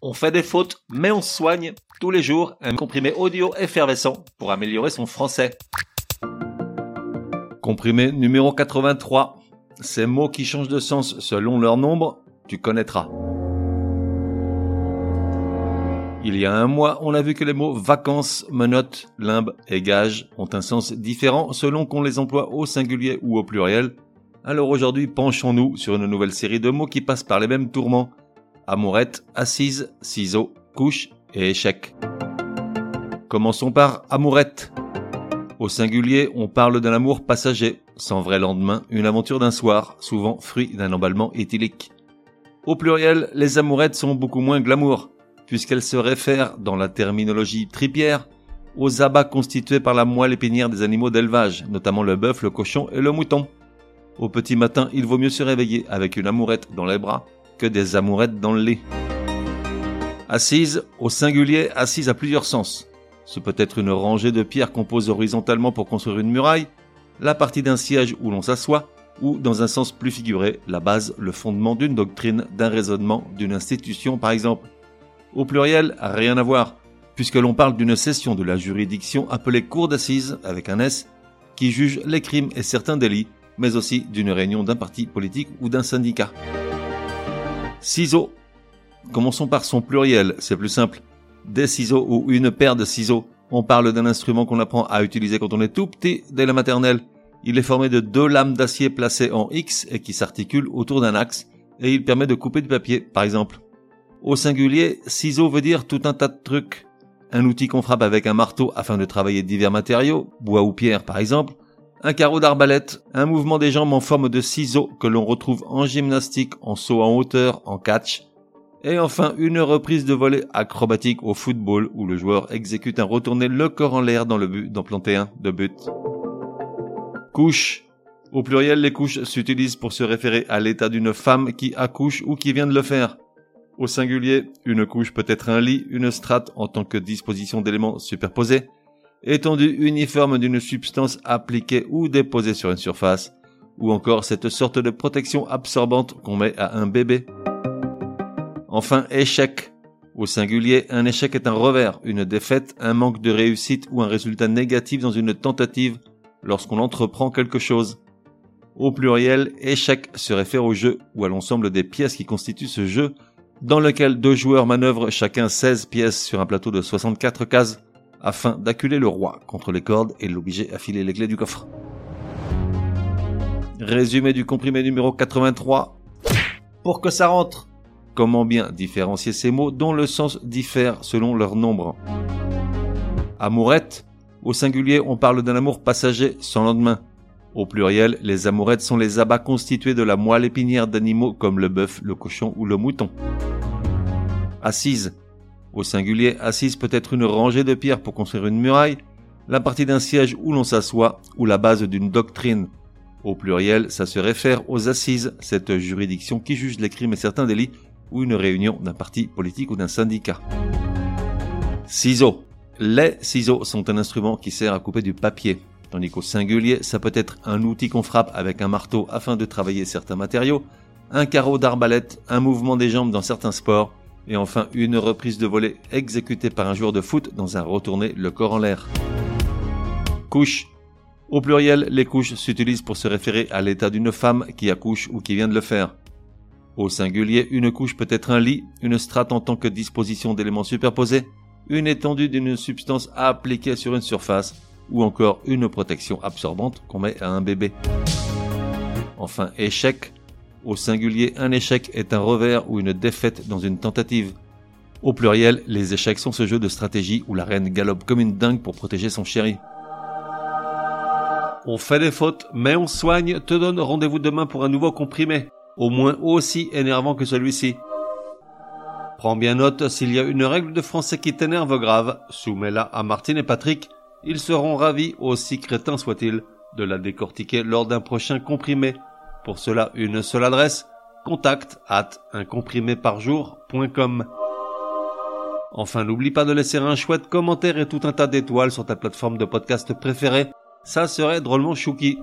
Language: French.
On fait des fautes, mais on soigne tous les jours un comprimé audio effervescent pour améliorer son français. Comprimé numéro 83. Ces mots qui changent de sens selon leur nombre, tu connaîtras. Il y a un mois, on a vu que les mots vacances, menottes, limbe et gage ont un sens différent selon qu'on les emploie au singulier ou au pluriel. Alors aujourd'hui, penchons-nous sur une nouvelle série de mots qui passent par les mêmes tourments amourette, assise, ciseaux, couche et échec. Commençons par amourette. Au singulier, on parle d'un amour passager, sans vrai lendemain, une aventure d'un soir, souvent fruit d'un emballement éthylique. Au pluriel, les amourettes sont beaucoup moins glamour, puisqu'elles se réfèrent, dans la terminologie tripière, aux abats constitués par la moelle épinière des animaux d'élevage, notamment le bœuf, le cochon et le mouton. Au petit matin, il vaut mieux se réveiller avec une amourette dans les bras que des amourettes dans le lit. Assise, au singulier, assise à plusieurs sens. Ce peut être une rangée de pierres composées horizontalement pour construire une muraille, la partie d'un siège où l'on s'assoit, ou dans un sens plus figuré, la base, le fondement d'une doctrine, d'un raisonnement, d'une institution par exemple. Au pluriel, rien à voir, puisque l'on parle d'une session de la juridiction appelée cour d'assises, avec un S, qui juge les crimes et certains délits, mais aussi d'une réunion d'un parti politique ou d'un syndicat. Ciseaux. Commençons par son pluriel, c'est plus simple. Des ciseaux ou une paire de ciseaux. On parle d'un instrument qu'on apprend à utiliser quand on est tout petit dès la maternelle. Il est formé de deux lames d'acier placées en X et qui s'articulent autour d'un axe, et il permet de couper du papier, par exemple. Au singulier, ciseaux veut dire tout un tas de trucs. Un outil qu'on frappe avec un marteau afin de travailler divers matériaux, bois ou pierre par exemple, un carreau d'arbalète, un mouvement des jambes en forme de ciseaux que l'on retrouve en gymnastique, en saut en hauteur, en catch, et enfin une reprise de volée acrobatique au football où le joueur exécute un retourné le corps en l'air dans le but d'en planter un de but. Couche. Au pluriel, les couches s'utilisent pour se référer à l'état d'une femme qui accouche ou qui vient de le faire. Au singulier, une couche peut être un lit, une strate en tant que disposition d'éléments superposés, étendue uniforme d'une substance appliquée ou déposée sur une surface, ou encore cette sorte de protection absorbante qu'on met à un bébé. Enfin, échec. Au singulier, un échec est un revers, une défaite, un manque de réussite ou un résultat négatif dans une tentative lorsqu'on entreprend quelque chose. Au pluriel, échec se réfère au jeu ou à l'ensemble des pièces qui constituent ce jeu, dans lequel deux joueurs manœuvrent chacun 16 pièces sur un plateau de 64 cases afin d'acculer le roi contre les cordes et l'obliger à filer les clés du coffre. Résumé du comprimé numéro 83. Pour que ça rentre. Comment bien différencier ces mots dont le sens diffère selon leur nombre? Amourette. Au singulier, on parle d'un amour passager sans lendemain. Au pluriel, les amourettes sont les abats constitués de la moelle épinière d'animaux comme le bœuf, le cochon ou le mouton. Assise. Au singulier, assise peut être une rangée de pierres pour construire une muraille, la partie d'un siège où l'on s'assoit, ou la base d'une doctrine. Au pluriel, ça se réfère aux assises, cette juridiction qui juge les crimes et certains délits, ou une réunion d'un parti politique ou d'un syndicat. Ciseaux. Les ciseaux sont un instrument qui sert à couper du papier, tandis qu'au singulier, ça peut être un outil qu'on frappe avec un marteau afin de travailler certains matériaux, un carreau d'arbalète, un mouvement des jambes dans certains sports, et enfin, une reprise de volée exécutée par un joueur de foot dans un retourné le corps en l'air. Couche. Au pluriel, les couches s'utilisent pour se référer à l'état d'une femme qui accouche ou qui vient de le faire. Au singulier, une couche peut être un lit, une strate en tant que disposition d'éléments superposés, une étendue d'une substance appliquée sur une surface, ou encore une protection absorbante qu'on met à un bébé. Enfin, échec au singulier, un échec est un revers ou une défaite dans une tentative. Au pluriel, les échecs sont ce jeu de stratégie où la reine galope comme une dingue pour protéger son chéri. On fait des fautes, mais on soigne, te donne rendez-vous demain pour un nouveau comprimé, au moins aussi énervant que celui-ci. Prends bien note, s'il y a une règle de français qui t'énerve grave, soumets-la à Martine et Patrick, ils seront ravis, aussi crétins soient-ils, de la décortiquer lors d'un prochain comprimé. Pour cela, une seule adresse, contact at uncompriméparjour.com. Enfin, n'oublie pas de laisser un chouette commentaire et tout un tas d'étoiles sur ta plateforme de podcast préférée. Ça serait drôlement chouki.